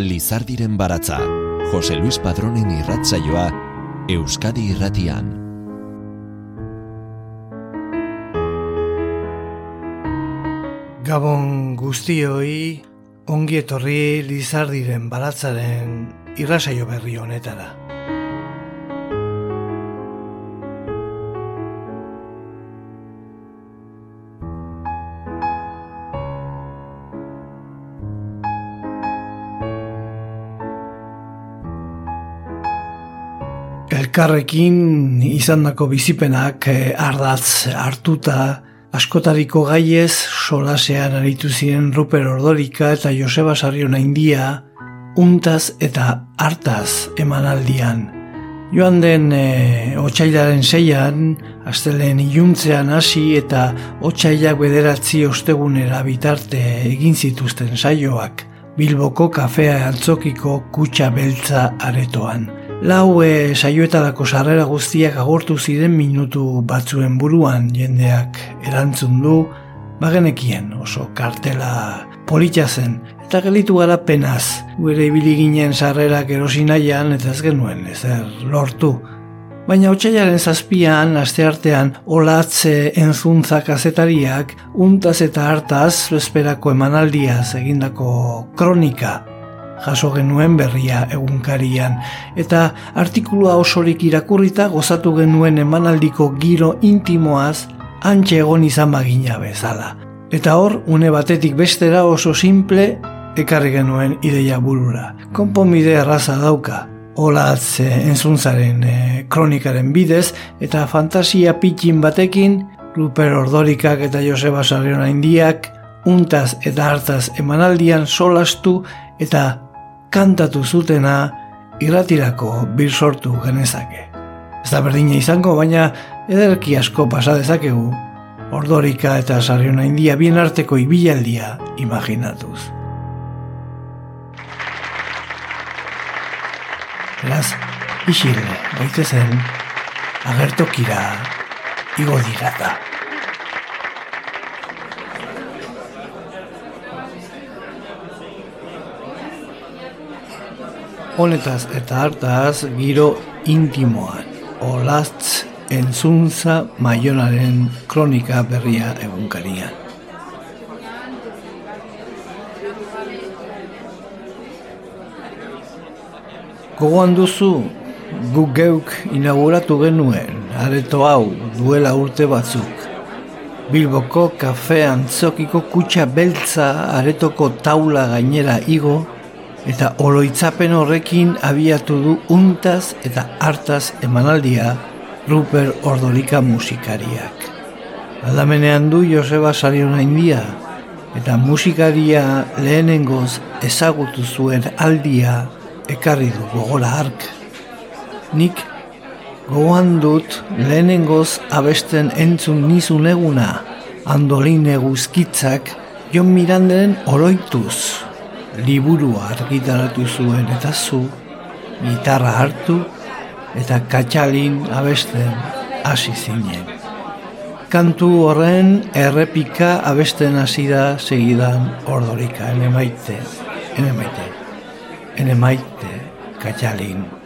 Lizardiren baratza, Jose Luis Padronen irratzaioa, Euskadi irratian. Gabon guztioi, ongi etorri Lizardiren baratzaren irratzaio berri honetara. Elkarrekin izandako bizipenak eh, ardatz hartuta askotariko gaiez solasean aritu ziren Ruper Ordorika eta Joseba Sarriona India untaz eta hartaz emanaldian. Joan den e, otxailaren zeian, astelen iluntzean hasi eta otxailak bederatzi ostegunera bitarte egin zituzten saioak, Bilboko kafea antzokiko kutsa beltza aretoan. Lau e, saioetarako sarrera guztiak agortu ziren minutu batzuen buruan. Jendeak erantzun du, bagenekien oso kartela politxa zen, eta gelitu gara penaz, gure ibili ginen sarrerak erosinaian eta ez genuen ezer lortu. Baina otxailaren zazpian, aste artean, olatze enzuntza kazetariak, untaz eta hartaz, bezperako emanaldiaz egindako kronika, jaso genuen berria egunkarian, eta artikulua osorik irakurrita gozatu genuen emanaldiko giro intimoaz antxe egon izan bagina bezala. Eta hor, une batetik bestera oso simple ekarri genuen ideia burura. Konponbide erraza dauka, olatz entzuntzaren e, kronikaren bidez, eta fantasia pitxin batekin, Ruper Ordorikak eta Joseba Sarriona Indiak, untaz eta hartaz emanaldian solastu eta kantatu zutena irratirako bir sortu genezake. Ez da berdina izango, baina ederki asko pasa dezakegu, ordorika eta sariona india bien arteko ibilaldia imaginatuz. Beraz, isile, baite zen, agertokira, igo dirata. Honetaz eta hartaz giro intimoan. Olaztz entzuntza maionaren kronika berria egunkarian. Gogoan duzu, gu geuk inauguratu genuen, areto hau duela urte batzuk. Bilboko kafe antzokiko kutsa beltza aretoko taula gainera igo, eta oroitzapen horrekin abiatu du untaz eta hartaz emanaldia Ruper Ordolika musikariak. Aldamenean du Joseba Sariona India eta musikaria lehenengoz ezagutu zuen aldia ekarri du gogora ark. Nik gogoan dut lehenengoz abesten entzun nizun eguna andoline guzkitzak Jon Miranderen oroituz liburua argitaratu zuen eta zu, gitarra hartu eta katxalin abesten hasi zinen. Kantu horren errepika abesten hasi da segidan ordorika, ene maite, ene maite, katxalin.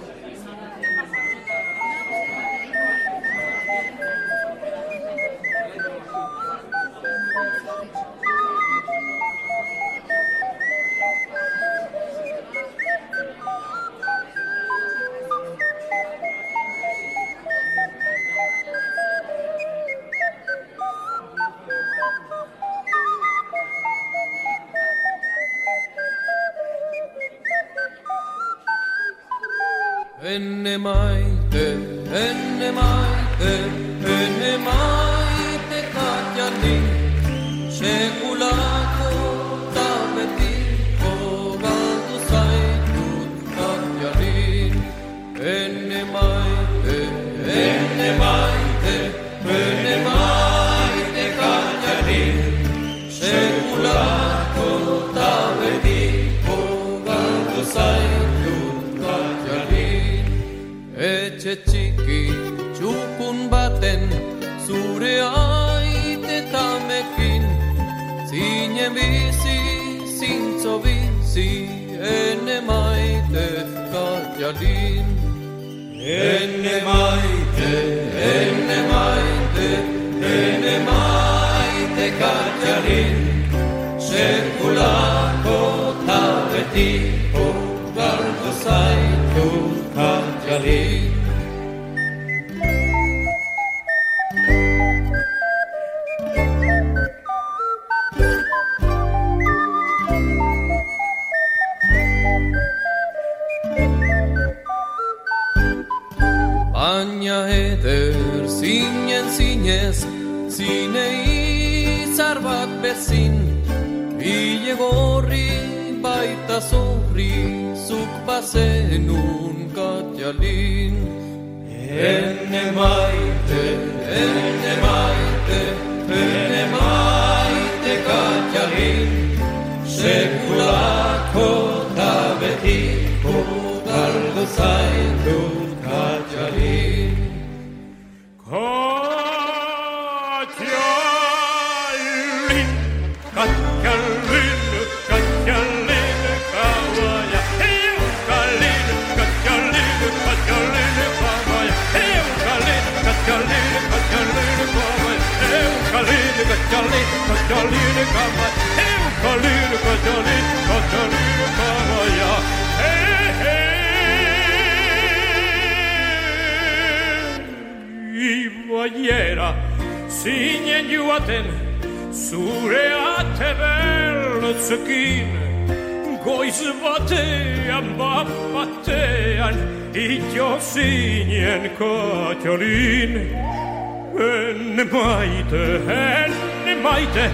Maite,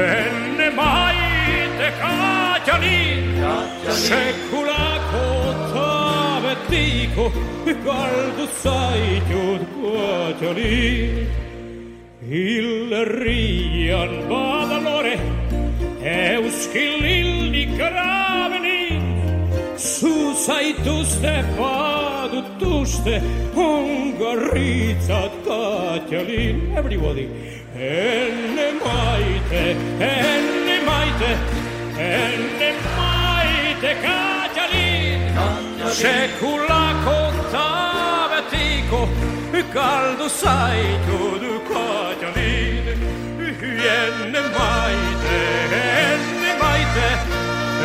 enne maite katolin, sekulako tabetiko, galdu zaitut katolin. Hilrian badalore, euskilildi gravenin, Zuzaituzte badutuzte Hongarritzat katjalin Everybody Enne maite, enne maite Enne maite katjalin Sekulako tabetiko Galdu zaitu du katjalin Enne maite, enne maite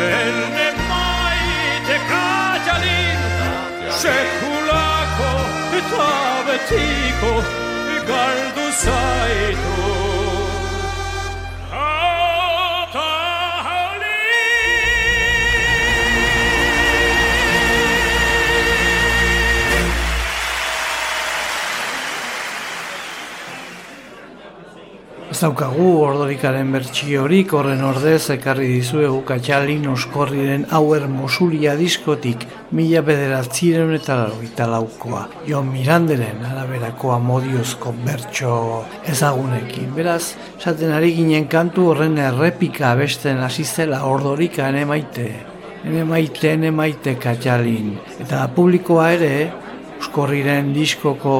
Enne maite katjalin Sekulako tabetiko Ricardo Saito. Daukagu ordorikaren bertsiorik horren ordez ekarri dizuegu katxalin oskorriren hauer mosulia diskotik mila bederatziren eta lauita laukoa. Jon Miranderen araberakoa modiozko bertso ezagunekin. Beraz, esaten ari ginen kantu horren errepika abesten hasi zela ordorika ene maite. Ene maite, ene maite katxalin. Eta publikoa ere, Euskorriren diskoko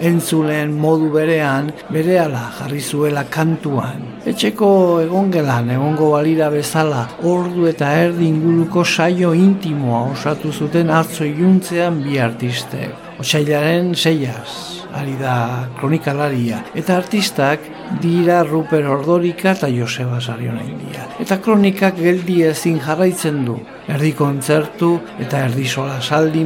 entzulen modu berean, berehala jarri zuela kantuan. Etxeko egongelan, egongo balira bezala, ordu eta erdi inguruko saio intimoa osatu zuten atzo iluntzean bi artistek. Otsailaren seiaz, ari da kronikalaria. Eta artistak dira Ruper Ordorika eta Joseba Sariona India. Eta kronikak geldi ezin jarraitzen du. Erdi kontzertu eta erdi sola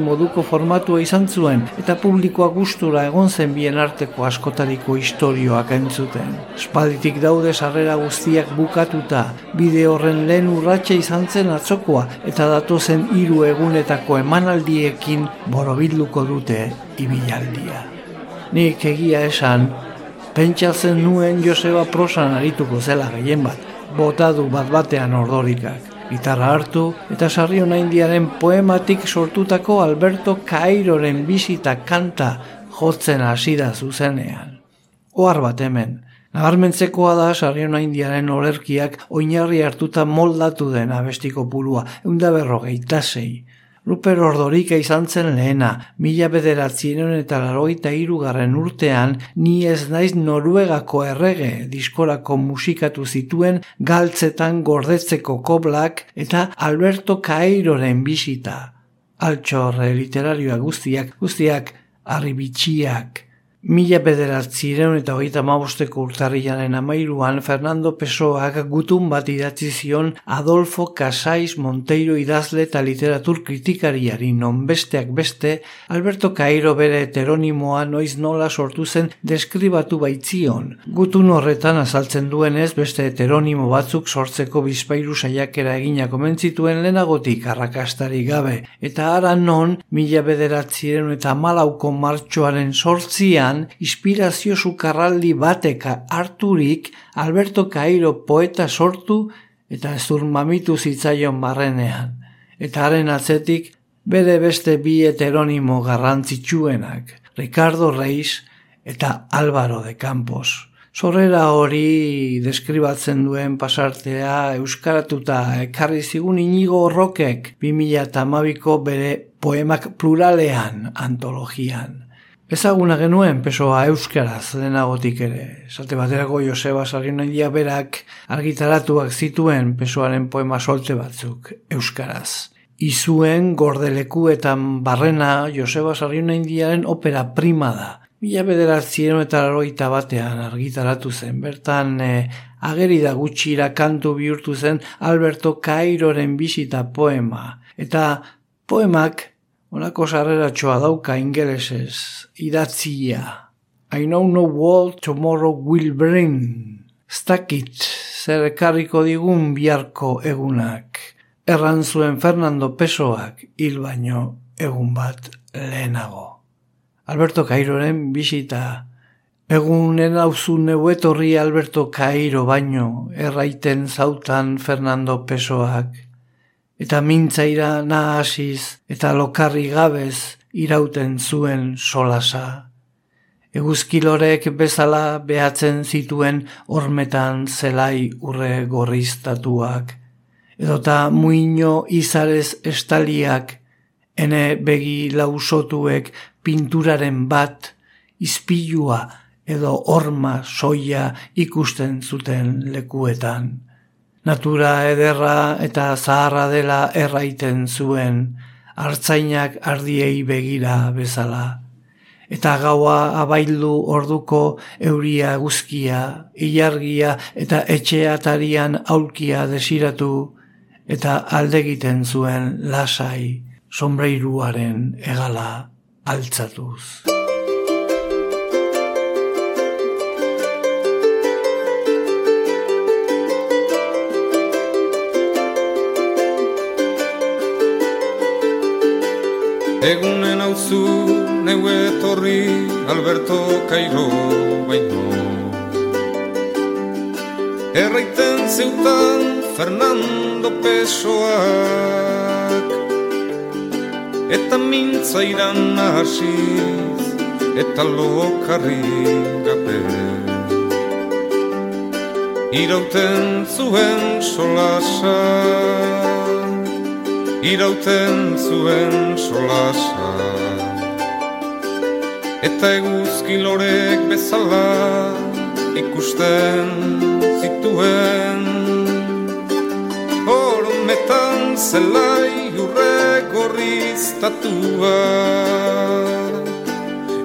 moduko formatua izan zuen eta publikoa gustura egon zen bien arteko askotariko istorioak entzuten. Espalditik daude sarrera guztiak bukatuta, bide horren lehen urratsa izan zen atzokoa eta datozen hiru egunetako emanaldiekin borobilduko dute ibilaldia. Nik egia esan, pentsatzen nuen Joseba prosan arituko zela gehien bat, botadu bat batean ordorikak. Gitarra hartu eta sarriona indiaren poematik sortutako Alberto Cairoren bisita kanta jotzen hasi da zuzenean. Ohar bat hemen, nabarmentzekoa da sarriona indiaren olerkiak oinarri hartuta moldatu den abestiko purua, eunda berrogeita zei. Ruper Ordorika izan zen lehena, mila bederatzienon eta laroita irugarren urtean, ni ez naiz Noruegako errege diskorako musikatu zituen galtzetan gordetzeko koblak eta Alberto Cairoren bisita. Altxorre literarioa guztiak, guztiak arribitxiak, Mila bederatzireun eta hogeita mabosteko urtarrianen amairuan Fernando Pessoak gutun bat idatzi zion Adolfo Casais Monteiro idazle eta literatur kritikariari non besteak beste Alberto Cairo bere heteronimoa noiz nola sortu zen deskribatu baitzion. Gutun horretan azaltzen duenez beste heteronimo batzuk sortzeko bizpairu saiakera egina komentzituen lehenagotik arrakastari gabe eta ara non mila bederatzireun eta malauko martxoaren sortzian inspirazio sukarraldi bateka harturik Alberto Cairo poeta sortu eta zurmamitu zitzaion barrenean. Eta haren atzetik bere beste bi heteronimo garrantzitsuenak, Ricardo Reis eta Álvaro de Campos. Sorrera hori deskribatzen duen pasartea euskaratuta ekarri zigun inigo horrokek 2008ko bere poemak pluralean antologian. Ezaguna genuen pesoa euskaraz denagotik ere. Zate baterako Joseba Sarrinoidia berak argitaratuak zituen pesoaren poema solte batzuk euskaraz. Izuen gordelekuetan barrena Joseba Sarrinoidiaren opera prima da. Mila bederatzien eta laroita batean argitaratu zen. Bertan eh, ageri da gutxira kantu bihurtu zen Alberto Cairoren bisita poema. Eta poemak Honako sarrera txoa dauka ingelesez, idatzia. I know no what tomorrow will bring. Stakit, zer ekarriko digun biharko egunak. Erran zuen Fernando Pesoak hil baino egun bat lehenago. Alberto Cairoren bisita. Egunen hauzu neuetorri Alberto Cairo baino erraiten zautan Fernando Pesoak eta mintzaira nahasiz eta lokarri gabez irauten zuen solasa. Eguzkilorek bezala behatzen zituen hormetan zelai urre gorriztatuak, edota muino izarez estaliak, ene begi lausotuek pinturaren bat, izpilua edo horma soia ikusten zuten lekuetan natura ederra eta zaharra dela erraiten zuen, hartzainak ardiei begira bezala. Eta gaua abaildu orduko euria guzkia, ilargia eta etxeatarian aulkia desiratu, eta aldegiten zuen lasai, sombreiruaren egala altzatuz. Egunen hauzu neu etorri Alberto Cairo baino. Erraiten zeutan Fernando Pesoak Eta mintza iran nahasiz Eta lokarri gabe. Irauten zuen solasak irauten zuen solasa Eta eguzki lorek bezala ikusten zituen. Hormetan zelai urre gorriztatua.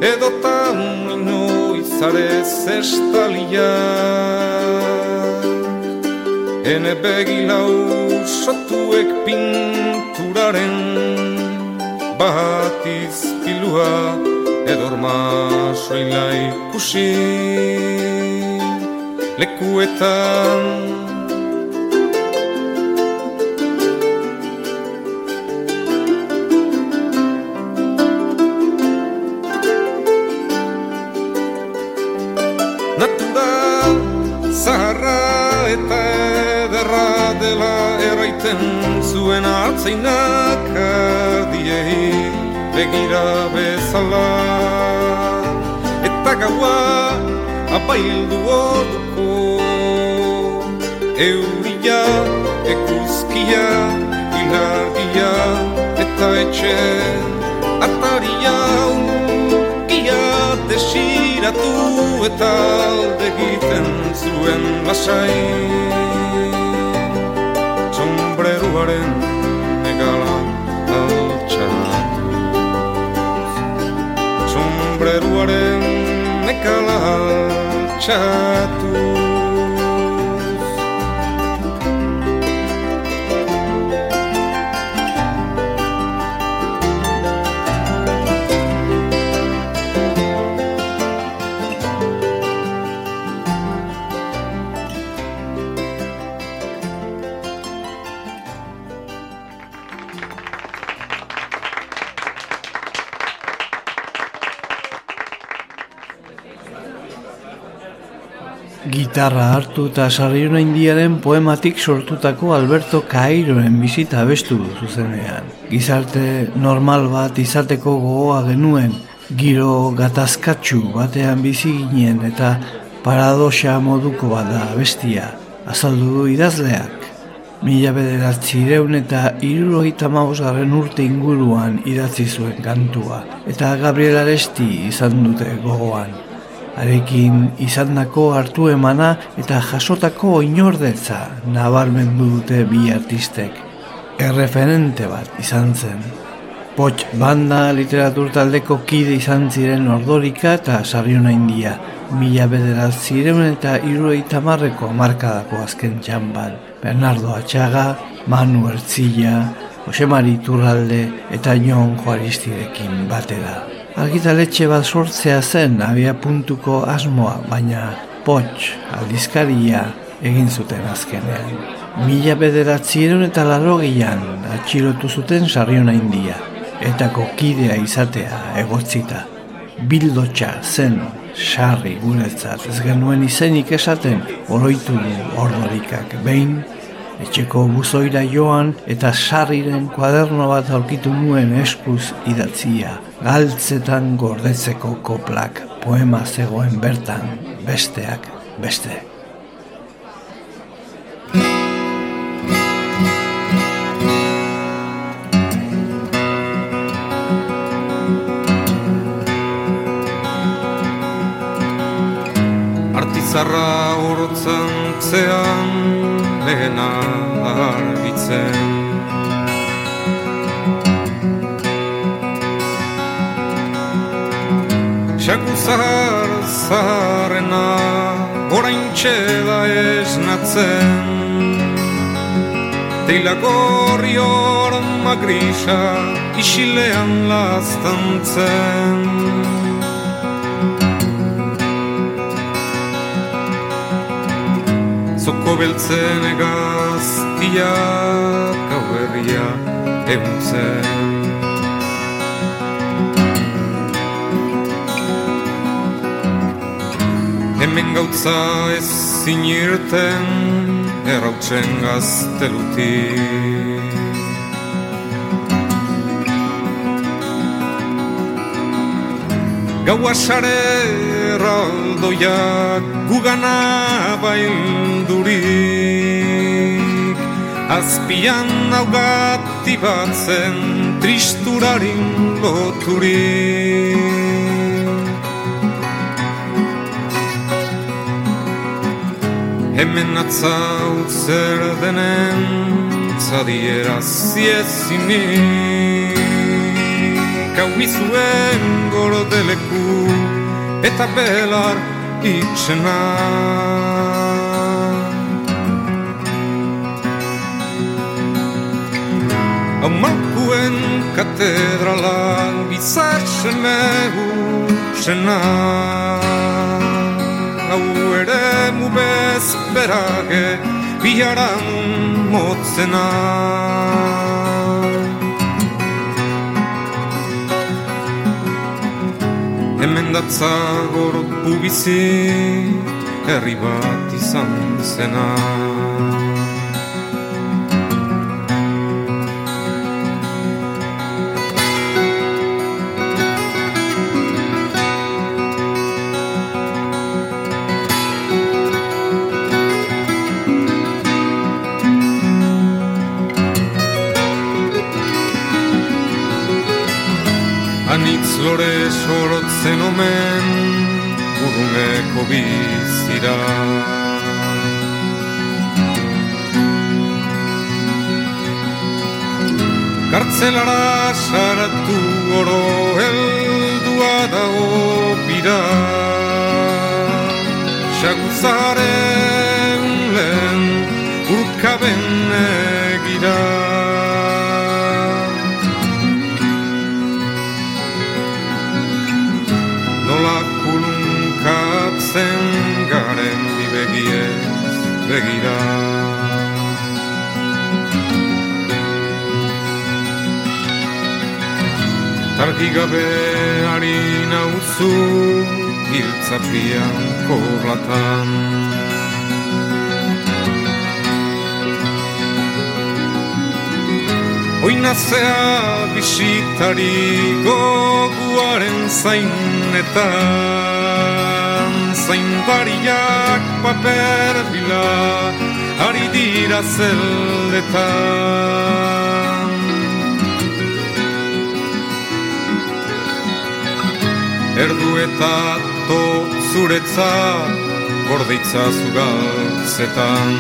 Edo tan ino izarez estalia Ene begilau sotuek pinturaren bat izkilua edorma soila ikusi lekuetan egiten zuen hartzainak apaildu orduko euria ekuzkia ilargia eta etxe Atari hau Ia desiratu eta alde egiten zuen lasai. Sombreruaren negala altxatu Sombreruaren negala chato. Gitarra hartu eta sarriona indiaren poematik sortutako Alberto Cairoen bizita abestu zuzenean. Gizarte normal bat izateko gogoa genuen, giro gatazkatsu batean bizi ginen eta paradoxa moduko bada bestia. Azaldu du idazleak. Mila bederatzi ireun eta irurogeita mausgarren urte inguruan idatzi zuen kantua. Eta Gabriel Aresti izan dute gogoan arekin izandako hartu emana eta jasotako oinordetza nabarmendu dute bi artistek. Erreferente bat izan zen. Poch banda literatur taldeko kide izan ziren ordorika eta sarriona india. Mila bederat ziren eta irurei tamarreko markadako azken txamban. Bernardo Atxaga, Manu Ertzilla, Josemari Turralde eta Jon Juaristirekin batera. Argitaletxe bat sortzea zen abia puntuko asmoa, baina potx aldizkaria egin zuten azkenean. Mila bederatzieren eta larogian atxilotu zuten sarriona india, eta kokidea izatea egotzita. Bildotxa zen sarri guretzat ez genuen izenik esaten oroitu du ordorikak behin, etxeko buzoira joan eta sarriren kuaderno bat aurkitu nuen eskuz idatzia galtzetan gordetzeko koplak poema zegoen bertan besteak beste. Artizarra urtzen zean Horain txela esnatzen Teila gorri hor magrisa Isilean lastantzen. Zoko beltzen egaztiak Hau herria eguntzen Hemen gautza ez zinirten errautzen gazteluti. Gaua sare erraldoiak gugana baildurik Azpian naugati batzen tristurarin loturik Hemen atzaut zer denen Zadiera ziezinik. Hau izuen gordeleku Eta belar itxena. Hau malkuen katedrala Bizatzen egu hau ere mu bezberage biharan motzena. Hemen datza gortu bizi herri bat izan zena sorotzen omen uruneko bizira. Kartzelara saratu oro heldua da opira Xaguzaren lehen urkaben egira dibegiez begira. Argi gabe harina uzu Giltzapian korlatan Oinazea bisitari goguaren zainetan Zainbariak paper bila Ari dira zeldetan. Erdu eta to zuretzat Gordeitza zugaltzetan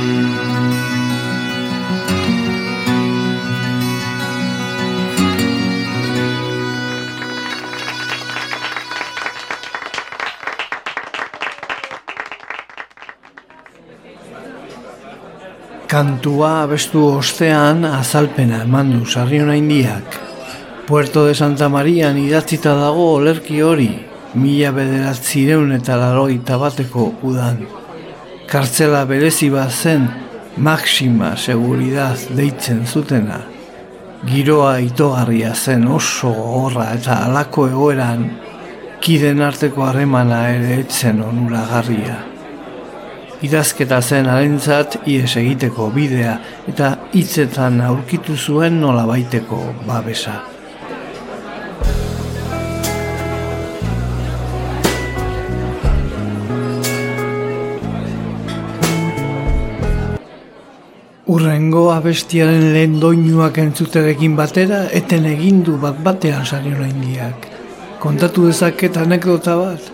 Kantua abestu ostean azalpena eman du sarriona indiak. Puerto de Santa Marian idatzita dago olerki hori, mila bederatzireun eta laroita bateko udan. Kartzela berezi bat zen, maxima seguridad deitzen zutena. Giroa itogarria zen oso gogorra eta alako egoeran, kiden arteko harremana ere etzen onuragarria. Idazketa zen arentzat ies egiteko bidea eta hitzetan aurkitu zuen nolabaiteko babesa. Urrengo abestiaren lehen doinuak entzuterekin batera, eten egindu bat batean sarion indiak. Kontatu dezaket anekdota bat.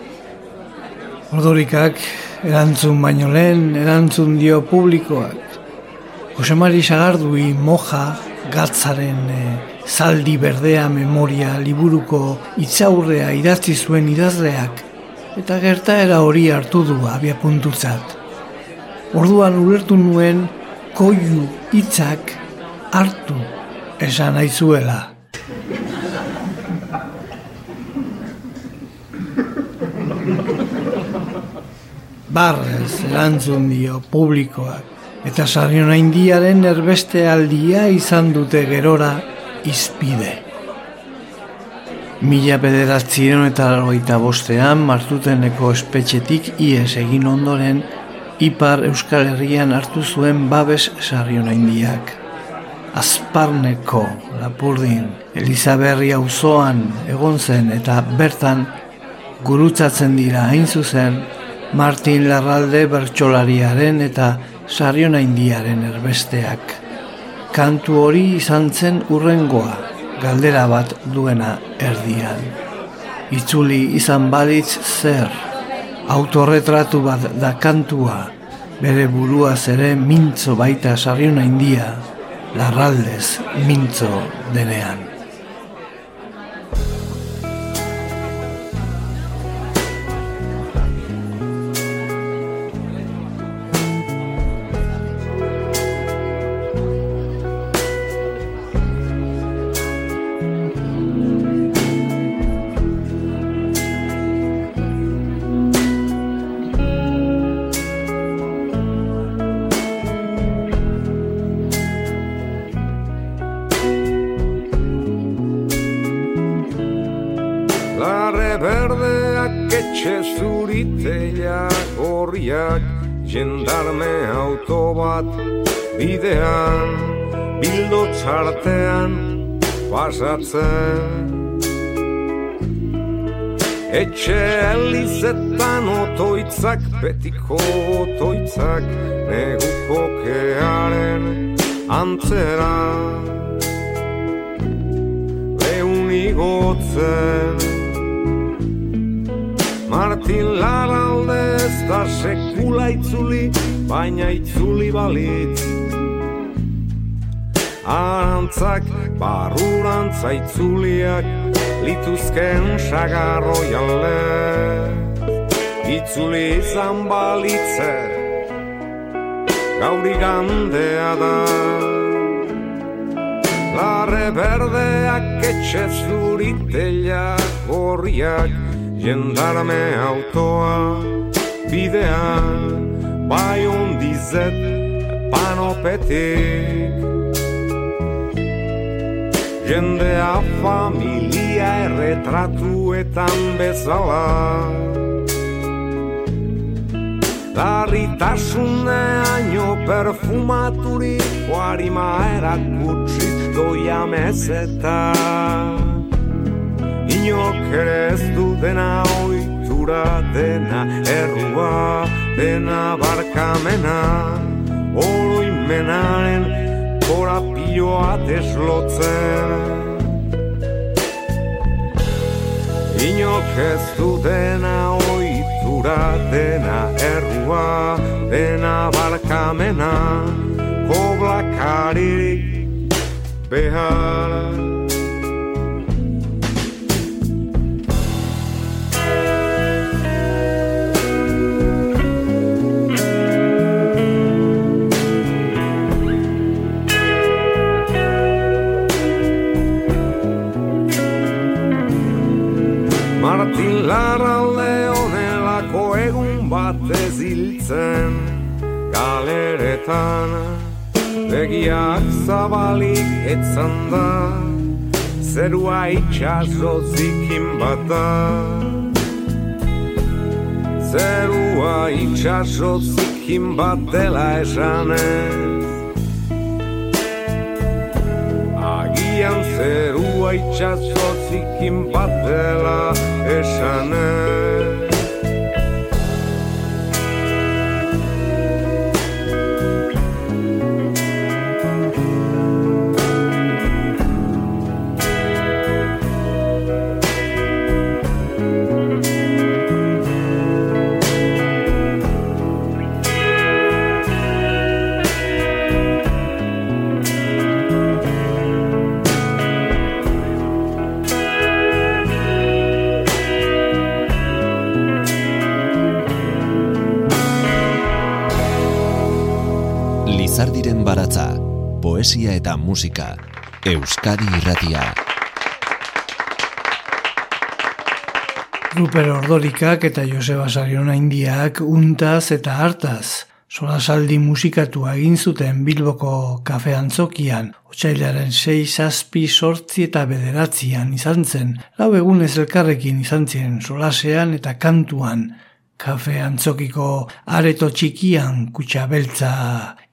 Ordorikak erantzun baino lehen, erantzun dio publikoak. Josemari Sagardui moja gatzaren e, zaldi berdea memoria liburuko itzaurrea idatzi zuen idazleak eta gertaera hori hartu du abia puntutzat. Orduan ulertu nuen koiu hitzak hartu esan aizuela. Barrez erantzun dio publikoak eta sarriona indiaren erbeste aldia izan dute gerora izpide. Mila bederatziren eta largoita bostean martuteneko espetxetik ies egin ondoren Ipar Euskal Herrian hartu zuen babes sarriona indiak. Azparneko, Lapurdin, Elizaberri auzoan egon zen eta bertan gurutzatzen dira hain zuzen Martin Larralde bertsolariaren eta Sarriona Indiaren erbesteak. Kantu hori izan zen urrengoa, galdera bat duena erdian. Itzuli izan balitz zer, autorretratu bat da kantua, bere buruaz ere mintzo baita Sarriona India, Larraldez mintzo denean. Otoitzak betiko otoitzak Neguko kearen antzera Leun igotzen Martin Laralde ez da sekula itzuli, baina itzuli balitz. Arantzak, barurantza itzuliak, lituzken sagarro jale. Itzuli izan balitze, gauri gandea da. Larre berdeak etxe zuriteak gorriak, jendarme autoa bidean bai ondizet panopetik jendea familia erretratuetan bezala Darritasuneaino perfumaturi Guarima erakutsit doia mesetan inok ere ez du dena oitura dena errua dena barkamena oroimenaren korapioa deslotzen. Inok ez du dena oitura dena errua dena barkamena koblakarik behar. Larra leonelako bat eziltzen Galeretan. Begiak zabalik etzan da Zerua itxaso zikin bat da Zerua itxaso zikin bat dela esanez. Agian zerua itxaso zikin bat dela esanez baratza, poesia eta musika, Euskadi irratia. Ruper Ordorikak eta Joseba Sariona Indiak untaz eta hartaz. Solasaldi musikatu egin zuten Bilboko kafe antzokian, otxailaren 6 zazpi sortzi eta bederatzian izan zen, lau egunez elkarrekin izan ziren solasean eta kantuan, kafe antzokiko areto txikian kutsa beltza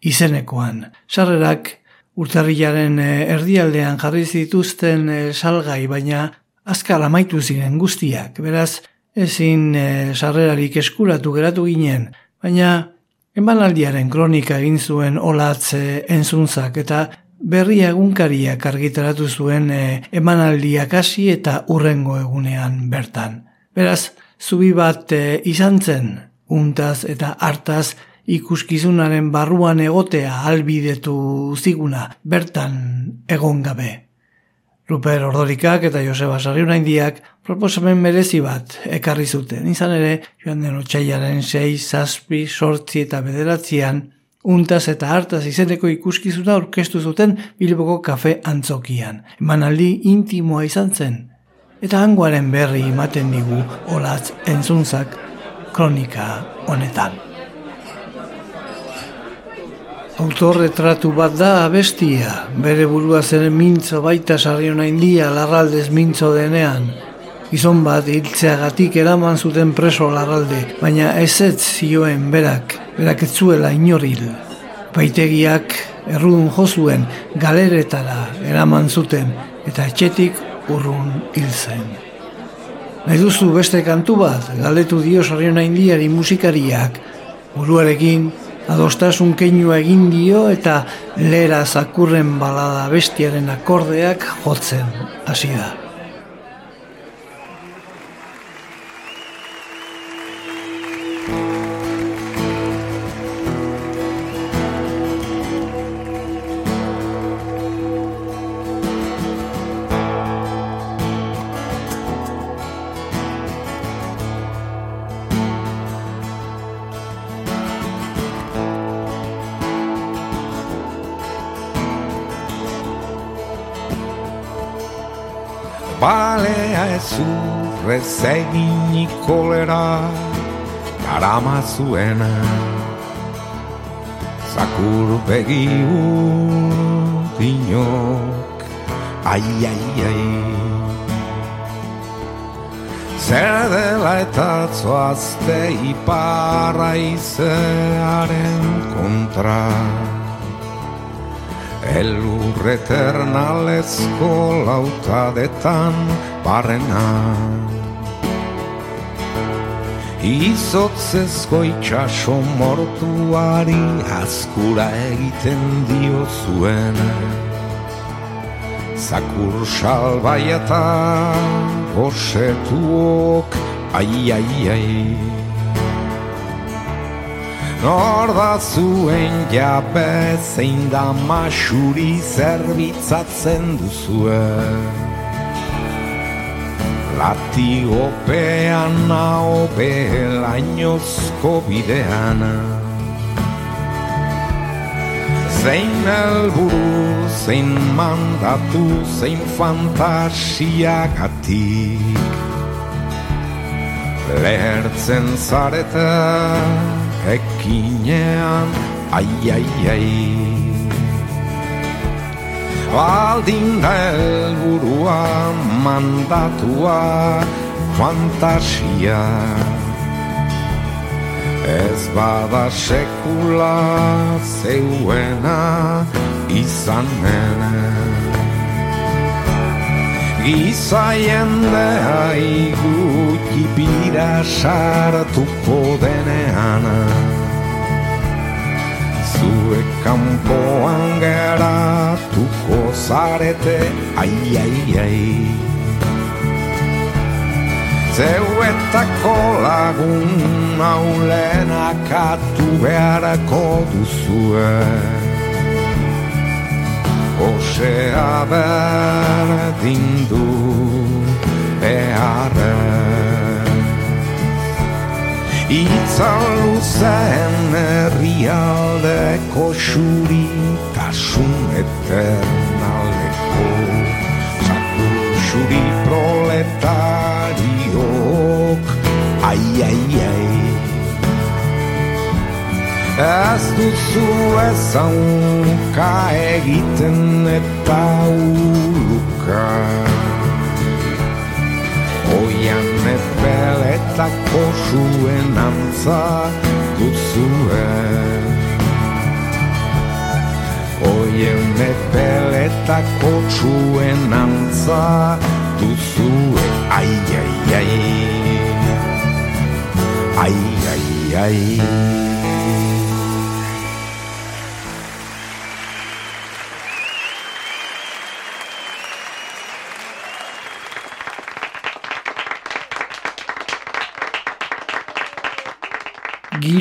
izenekoan. Sarrerak urtarrilaren eh, erdialdean jarri zituzten eh, salgai, baina azkar amaitu ziren guztiak. Beraz, ezin eh, sarrerarik eskuratu geratu ginen, baina emanaldiaren kronika egin zuen olatze entzunzak eta berria egunkariak argitaratu zuen emanaldiak hasi eta urrengo egunean bertan. Beraz, zubi bat e, izan zen, untaz eta hartaz ikuskizunaren barruan egotea albidetu ziguna, bertan egon gabe. Ruper Ordorikak eta Joseba Sarriuna indiak proposamen merezi bat ekarri zuten. Izan ere, joan den otxaiaren 6, zazpi, sortzi eta bederatzean, untaz eta hartaz izeneko ikuskizuna orkestu zuten Bilboko kafe antzokian. Emanaldi intimoa izan zen, eta hangoaren berri ematen digu olatz entzunzak kronika honetan. Autorretratu bat da abestia, bere burua zen mintzo baita sarriona india larraldez mintzo denean. Gizon bat hiltzeagatik eraman zuten preso larralde, baina ez ez zioen berak, berak ez zuela inoril. Baitegiak errudun jozuen galeretara eraman zuten, eta etxetik urrun hil zen. Nahi duzu beste kantu bat, galdetu dio sarriona indiari musikariak, buruarekin adostasun keinua egin dio eta lera zakurren balada bestiaren akordeak jotzen hasi da. Urrez egin ikolera Darama zuen Zakur begi urdinok Ai, ai, ai Zer dela eta zoazte iparra izearen kontra. Elur eternalezko lautadetan barrena Izotzezko itxaso mortuari askura egiten dio zuen Zakur salbai eta gosetuok ai ai ai. Nor da zuen jabe zein da masuri zerbitzatzen duzue Lati opean nao belainozko bidean. Zein elburu, zein mandatu, zein fantasiagatik Lehertzen zaretan ekinean ai ai ai Baldin da elburua mandatua fantasia Ez bada sekula zeuena izanen Giza jendea iguti bira sartuko denean. Zuek kanpoan geratuko zarete. Ai ai ai. Zeuetako lagun haulenak atu beharako duzue. Osea berdin du beharre Itzal zen herrialdeko xuri Tasun eternaleko Zaku xuri proletariok. Ai, ai, ai. Ez duzu ezauka egiten eta uluka Oian epeletako zuen antza duzue. Oien epeletako zuen antza duzue. Ai, ai, ai. Ai, ai, ai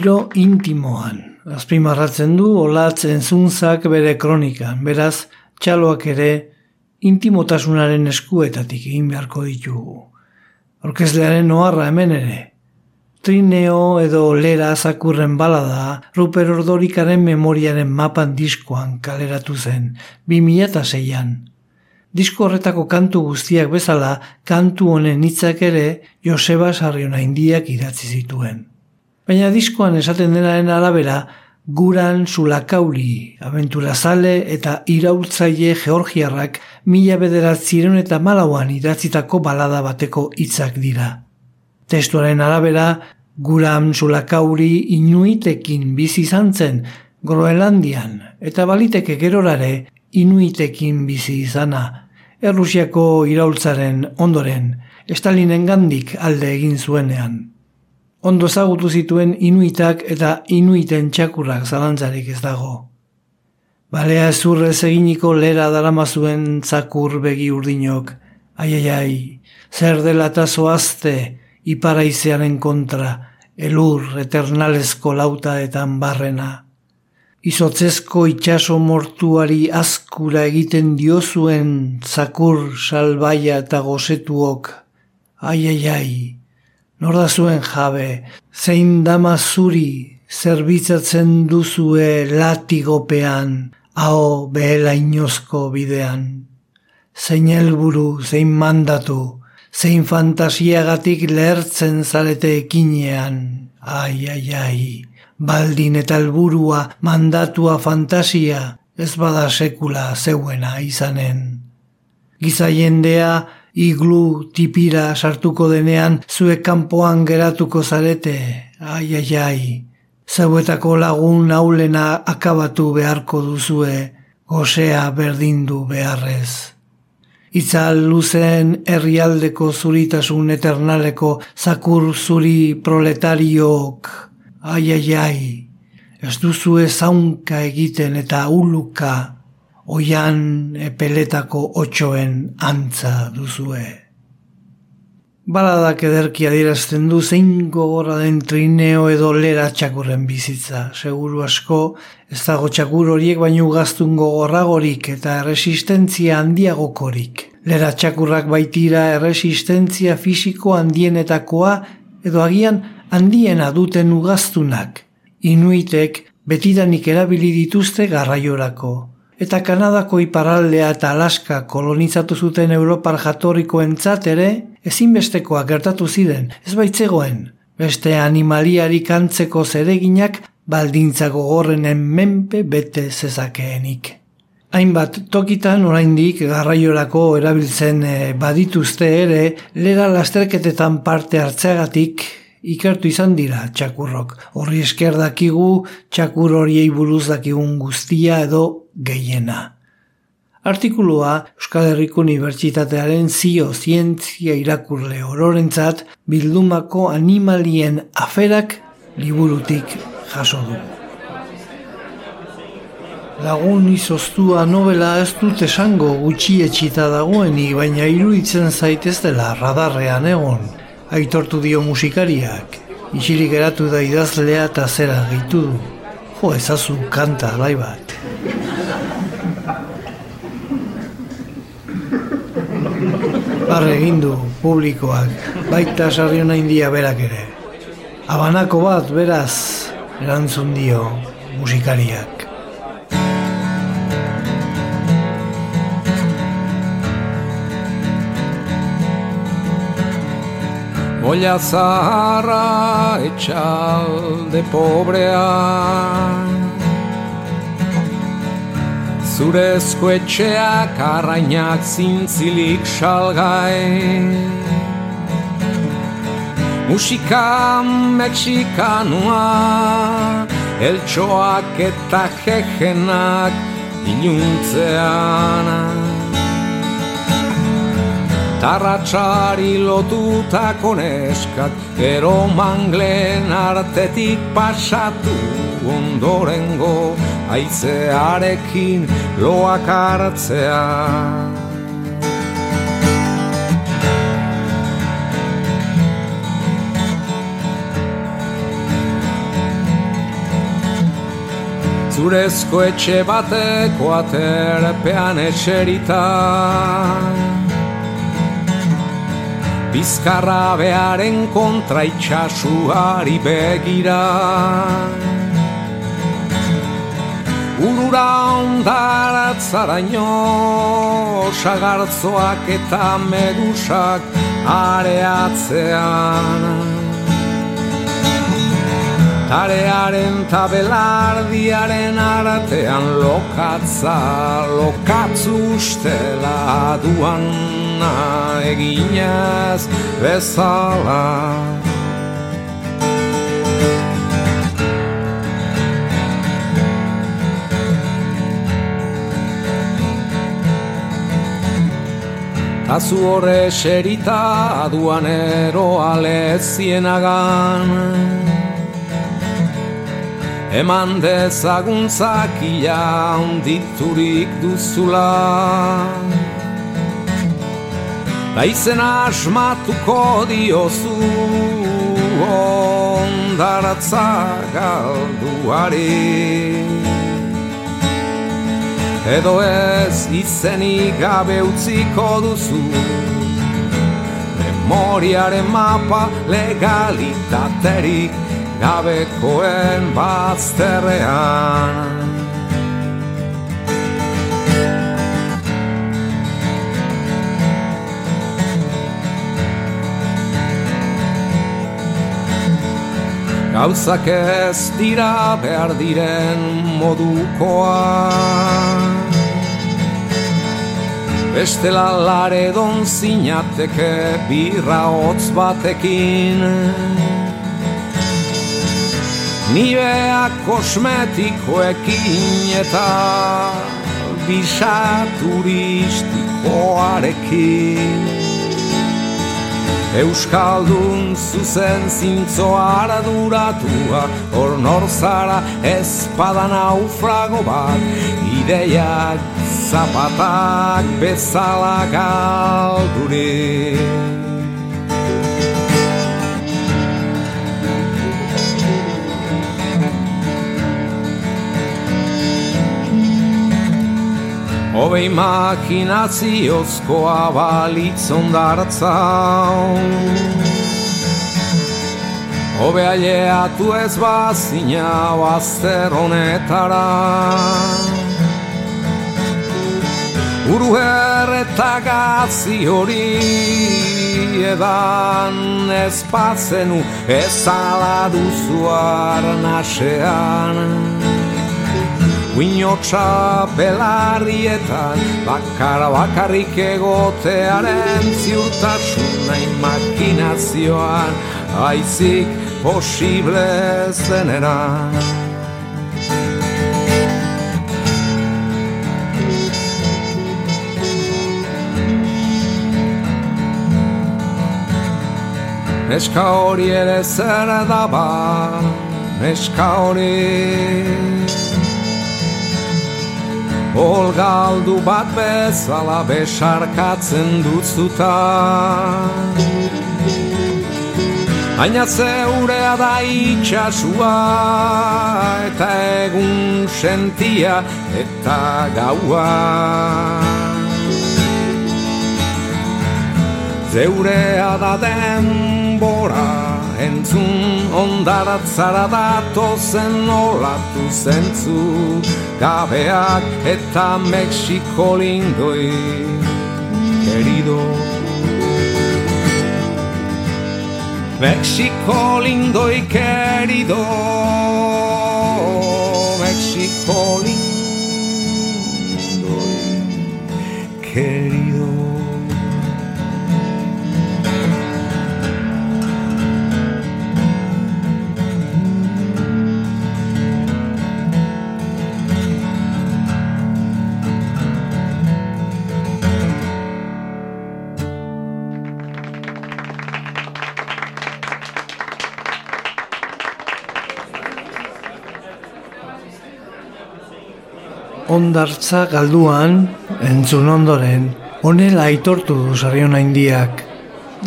giro intimoan. Azpimarratzen du olatzen zunzak bere kronika, beraz txaloak ere intimotasunaren eskuetatik egin beharko ditugu. Orkezlearen noarra hemen ere. Trineo edo lera zakurren balada Ruper Ordorikaren memoriaren mapan diskoan kaleratu zen, 2006an. Disko horretako kantu guztiak bezala, kantu honen hitzak ere Joseba Sarriona indiak idatzi zituen. Baina diskoan esaten denaren arabera, guran zulakauri, abenturazale eta iraultzaile georgiarrak mila bederatziren eta malauan idatzitako balada bateko hitzak dira. Testuaren arabera, guran zulakauri inuitekin bizi izan zen Groenlandian eta baliteke gerorare inuitekin bizi izana, Errusiako iraultzaren ondoren, Stalinen gandik alde egin zuenean. Ondo zagutu zituen inuitak eta inuiten txakurrak zalantzarik ez dago. Balea zurrez eginiko lera darama zuen zakur begi urdinok, ai ai ai, zer dela eta zoazte iparaizearen kontra, elur eternalesko lautaetan barrena. Izotzezko itxaso mortuari askura egiten diozuen zakur salbaia eta gozetuok, ai ai, Norda zuen jabe, zein dama zuri zerbitzatzen duzue latigopean, hau behela inozko bidean. zein helburu, zein mandatu, zein fantasiagatik lehertzen zarete ekinean, ai, ai, ai, baldin eta helburua, mandatua, fantasia, ez bada sekula zeuena izanen. Giza jendea, iglu tipira sartuko denean zuek kanpoan geratuko zarete, ai, ai, ai, zeuetako lagun aulena akabatu beharko duzue, gosea berdindu beharrez. Itzal luzen herrialdeko zuritasun eternaleko zakur zuri proletariok, ai, ai, ai, ez duzue zaunka egiten eta uluka, oian epeletako otxoen antza duzue. Baladak ederki adierazten du zein gogorra den trineo edo lera txakurren bizitza. Seguru asko ez dago txakur horiek baino gaztun gogorragorik eta erresistentzia handiagokorik. Lera txakurrak baitira erresistentzia fisiko handienetakoa edo agian handiena duten ugaztunak. Inuitek betidanik erabili dituzte garraiorako eta Kanadako iparaldea eta Alaska kolonizatu zuten Europar jatorriko entzat ere, ezinbestekoak gertatu ziren, ez baitzegoen, beste animaliari kantzeko zereginak baldintzako gorrenen menpe bete zezakeenik. Hainbat tokitan oraindik garraiorako erabiltzen eh, badituzte ere, lera lasterketetan parte hartzeagatik ikertu izan dira txakurrok. Horri esker dakigu txakur horiei buruz dakigun guztia edo gehiena. Artikulua Euskal Herriko Unibertsitatearen zio zientzia irakurle ororentzat bildumako animalien aferak liburutik jaso du. Lagun izoztua novela ez dut esango gutxi etxita dagoenik, baina iruditzen zaitez dela radarrean egon aitortu dio musikariak. Isilik eratu da idazlea eta zera gehitu du. Jo, ezazu kanta alai bat. Barre egin du publikoak, baita sarriona india berak ere. Abanako bat beraz erantzun dio musikariak. Olla zaharra etxalde pobrea Zurezko etxeak arrainak zintzilik salgai. Musika mexikanua Eltsoak eta jejenak iluntzeanak Tarratxari lotutako neskak Ero manglen artetik pasatu Ondorengo aizearekin loak hartzea. Zurezko etxe bateko aterpean eseritan Bizkarra beharen kontra itxasuari begira Urura ondaratzara ino Sagartzoak eta medusak areatzean. Tarearen tabelardiaren artean lokatza Lokatzu ustela duan ona eginez bezala Azu horre xerita aduan eroa lezienagan Eman dezaguntzak ia onditurik duzula. Naizen asmatuko diozu ondaratza galduari Edo ez izenik gabe utziko duzu Memoriaren mapa legalitaterik gabekoen bazterrean gauzak ez dira behar diren modukoa. Bestela lare don zinateke birra hotz batekin. Nibea kosmetikoekin eta bisa turistikoarekin Euskaldun zuzen zintzoa araduratua Hor nor zara espada naufrago bat Ideiak zapatak bezala galdurik Obe imaginaziozkoa balitz ondartza Obe aileatu ez bazina bazter honetara Uru eta gazi hori edan ez bazenu ez ala duzuaren Uinotxa belarrietan Bakara bakarrik egotearen Ziurtasuna imaginazioan Aizik posible zenera. Neska hori ere zer daba Neska hori Olgaldu bat bezala besarkatzen dutzuta Aina zeurea da itxasua Eta egun sentia eta gaua. Zeurea da denbora entzun ondaratzara datozen olatu zentzu gabeak eta Mexiko lindoi. Querido. Mexiko lindoi querido. Mexiko lindoi querido ondartza galduan, entzun ondoren, onela aitortu du zarion indiak.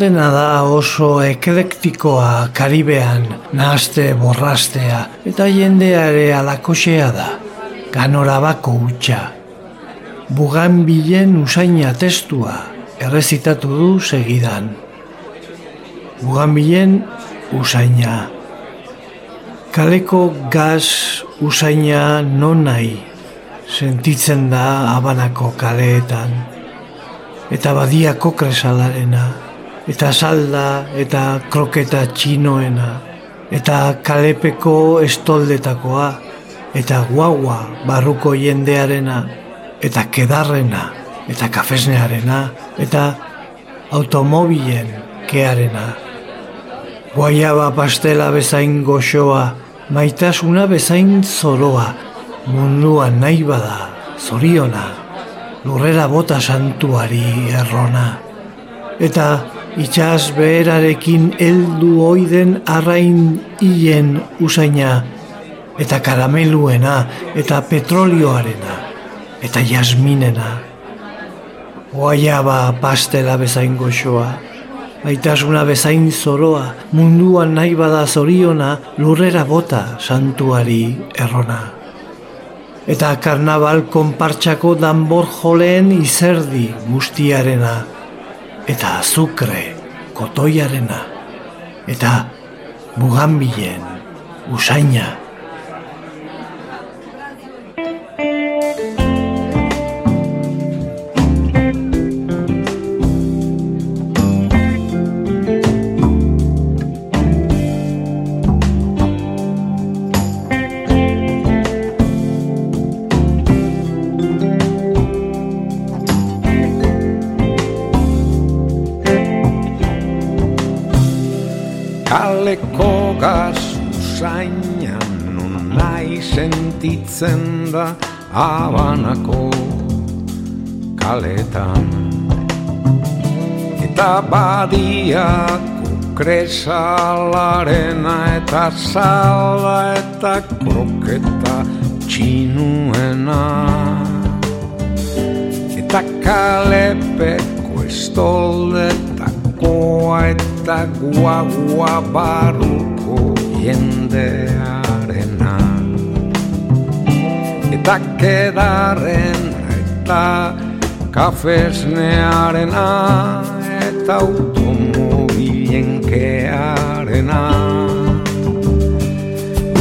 Dena da oso eklektikoa karibean, nahazte borrastea, eta jendeare alakosea da, ganora bako utxa. Bugan bilen usaina testua, errezitatu du segidan. Bugan bilen usaina. Kaleko gaz usaina non nahi, sentitzen da abanako kaleetan, eta badiako kresalarena, eta salda eta kroketa txinoena, eta kalepeko estoldetakoa, eta guagua barruko jendearena, eta kedarrena, eta kafesnearena, eta automobilen kearena. Guaiaba pastela bezain goxoa, maitasuna bezain zoroa, munduan nahi bada, zoriona, lurrera bota santuari errona. Eta itxas beherarekin heldu oiden arrain hien usaina, eta karameluena, eta petrolioarena, eta jasminena. Oaiaba pastela bezain goxoa, Aitasuna bezain zoroa, munduan nahi bada zoriona, lurrera bota santuari errona eta karnabal konpartsako danbor joleen izerdi mustiarena, eta azukre kotoiarena, eta bugambilen usaina. Sentitzen da abanako kaletan. Eta badiako kresalarena eta salda eta kroketa txinuena. Eta kalepeko estoldetakoa eta guagua barruko jendearena eta kedarren eta kafesnearena eta automobilen kearena.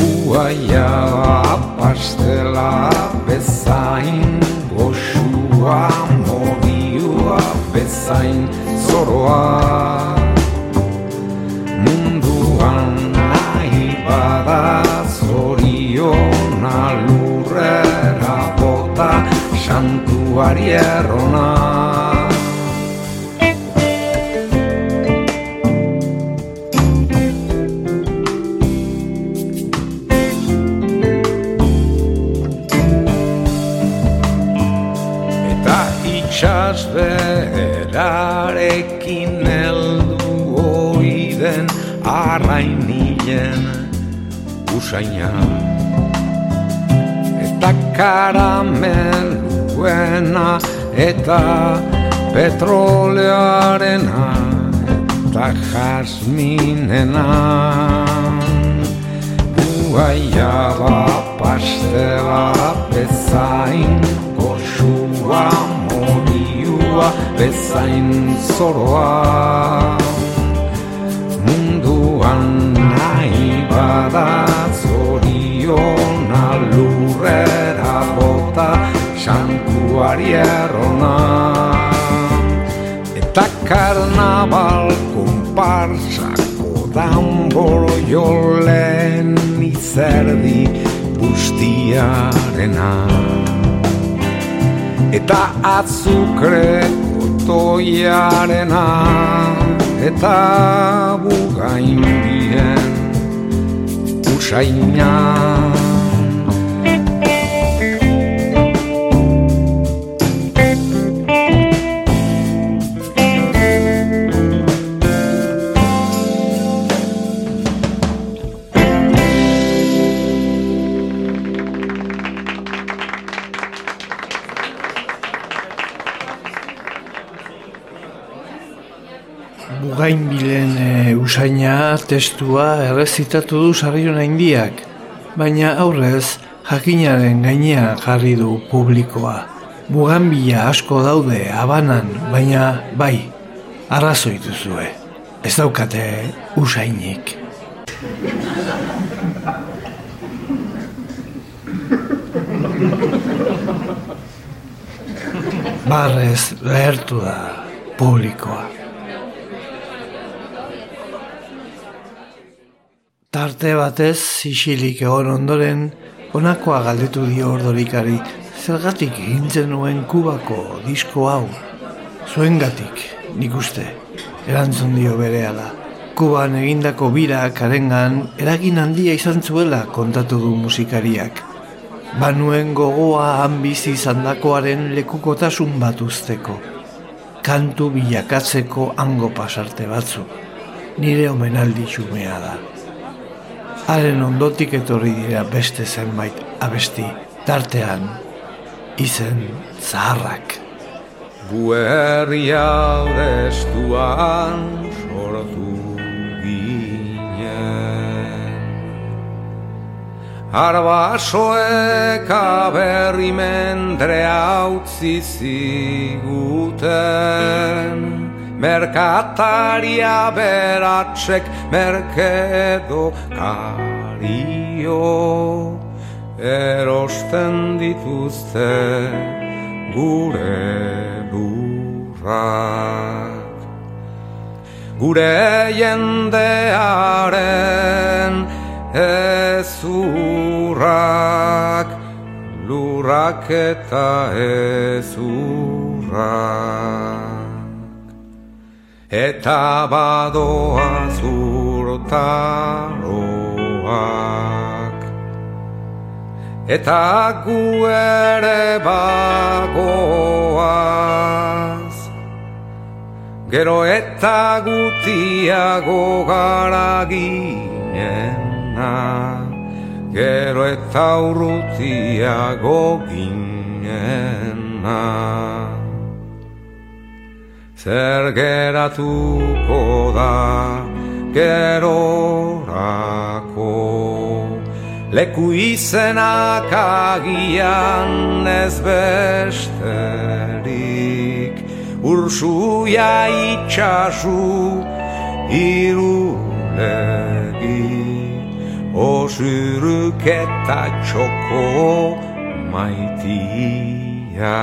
Uaia pastela bezain goxua modiua bezain zoroa. Munduan nahi bada zoriona santuari errona. Eta itxas berarekin heldu oiden arrainilen usaina. Eta karameluena eta petroleoarena eta jasminena. Guaiaba pastela bezain goxua moriua bezain zoroa. Munduan nahi bada zoriona lurrera bota santuari errona. Eta karnaval konparsako danboro jolen izerdi bustiarena. Eta azukreko toiarena eta bugain diren usaina usaina testua errezitatu du sarrion indiak, baina aurrez jakinaren gainean jarri du publikoa. Bugan bila asko daude abanan, baina bai, arrazoi duzue. Ez daukate usainik. Barrez lehertu da publikoa. Tarte batez, isilik egon ondoren, honakoa galdetu dio ordorikari, zergatik egintzen nuen kubako disko hau. Zuengatik, nik uste, erantzun dio berehala. Kuban egindako birak arengan eragin handia izan zuela kontatu du musikariak. Banuen gogoa han bizi izandakoaren lekukotasun bat usteko. Kantu bilakatzeko hango pasarte batzu. Nire omenaldi xumea da. Haren ondotik etorri dira beste zenbait abesti, tartean, izen zaharrak. Guerria destuan sortu ginen. Arbasoek aberri mendrea utzi ziguten Merkataria beratzek merkedo kario Erosten dituzte gure lurrak. Gure jendearen ezurrak Lurrak eta ezurrak Eta badoa zur urtaroak Eta gu ere bagoaz. Gero eta gutiago gara ginena. Gero eta urrutiago ginena zer geratuko da gerorako? Leku izenak agian ez besterik. Ursuia itxasu irulegi. Osiruk eta txoko maitia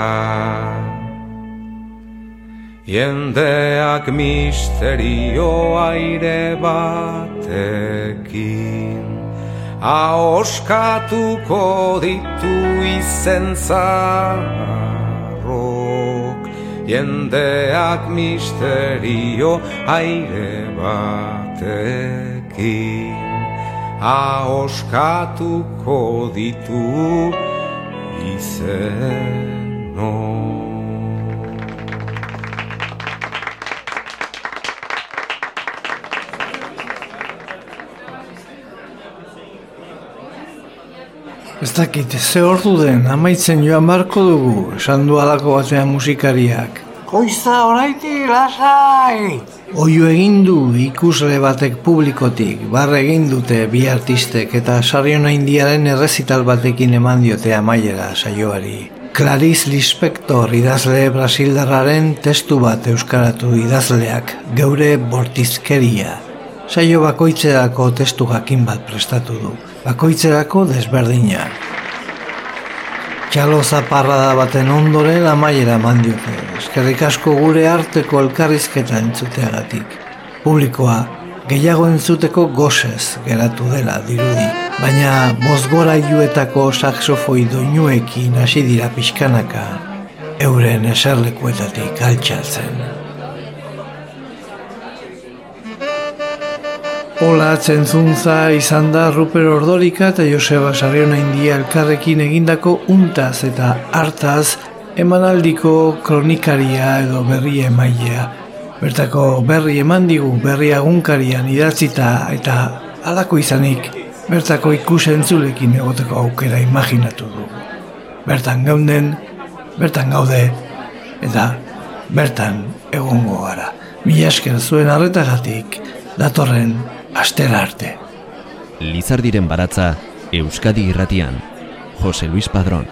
Jendeak misterio aire batekin Aoskatuko ditu izen zarrok Jendeak misterio aire batekin Aoskatuko ditu izenok Ez dakit, ze ordu den, amaitzen joan barko dugu, esan du alako batean musikariak. Koizta horaiti, lasai! Oio egin du ikusle batek publikotik, barre egin dute bi artistek eta sariona indiaren errezital batekin eman diote amaiera saioari. Clarice Lispector idazle brasildarraren testu bat euskaratu idazleak, geure bortizkeria. Saio bakoitzerako testu jakin bat prestatu du bakoitzerako desberdina. Txalo zaparra da baten ondore lamaiera mandiote, eskerrik asko gure arteko elkarrizketa entzuteagatik. Publikoa, gehiago entzuteko gozez geratu dela dirudi, baina mozgora iuetako saxofoi doinuekin hasi dira pixkanaka, euren eserlekuetatik altxatzen. Ola atzentzuntza izan da Ruper Ordorika eta Joseba Sarriona India elkarrekin egindako untaz eta hartaz emanaldiko kronikaria edo berri emailea. Bertako berri eman digu berri agunkarian idatzita eta alako izanik bertako ikusentzulekin egoteko aukera imaginatu du. Bertan gaunden, bertan gaude eta bertan egongo gara. Mila esker zuen arretagatik datorren astera arte. Lizardiren baratza, Euskadi irratian, Jose Luis Padrón.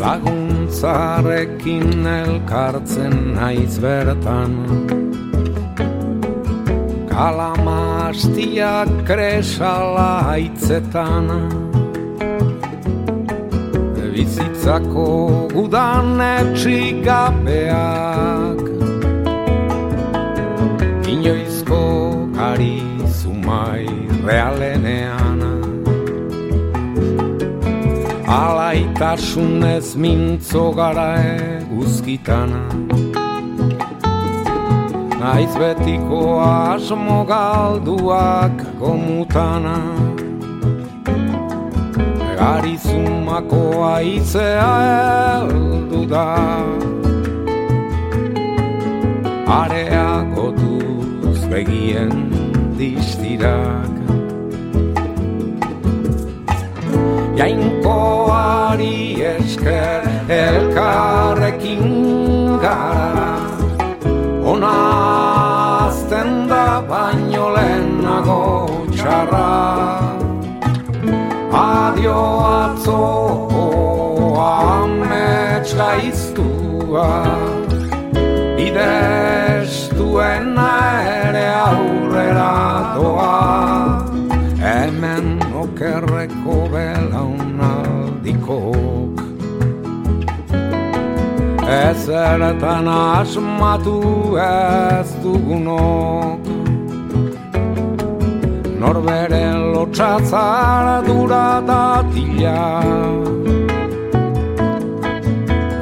Laguntzarekin elkartzen naiz bertan Kalamastia kresala aitzetan Bizitzako gudan etxigabeak. Inoizko kari zumai realenean. Alaitasunez mintzo gara eguzkitana Naiz betiko asmo galduak gomutana. Garizumako aizea eldu da Area gotuz begien distirak. Jainkoari esker elkarrekin gara Onazten da baino lehenago txarra. Adio atzo amets gaiztua. Idestuen ere aurrera doa. Hemen okerreko Ezeretan asmatu ez dugunok norbere lotxatzara dura datila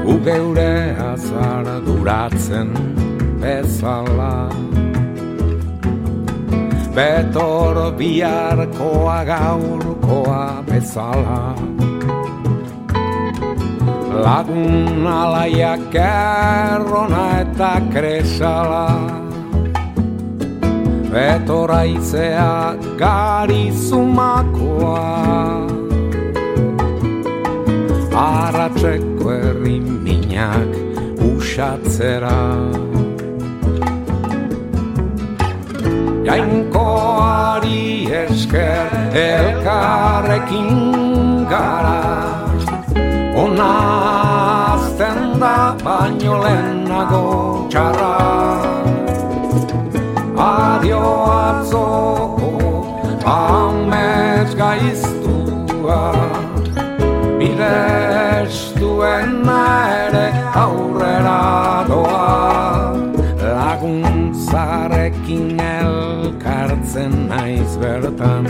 Gu geure azara duratzen bezala. Betor biharkoa gaurkoa bezala Lagun alaiak errona eta kresala. Betora izea gari zumakoa Arratxeko herri minak usatzera Jainkoari esker elkarrekin gara Ona azten da baino lehenago txarra. Adio atzoko amets gaiztua Bide estuen ere aurrera doa. Laguntzarekin elkartzen naiz bertan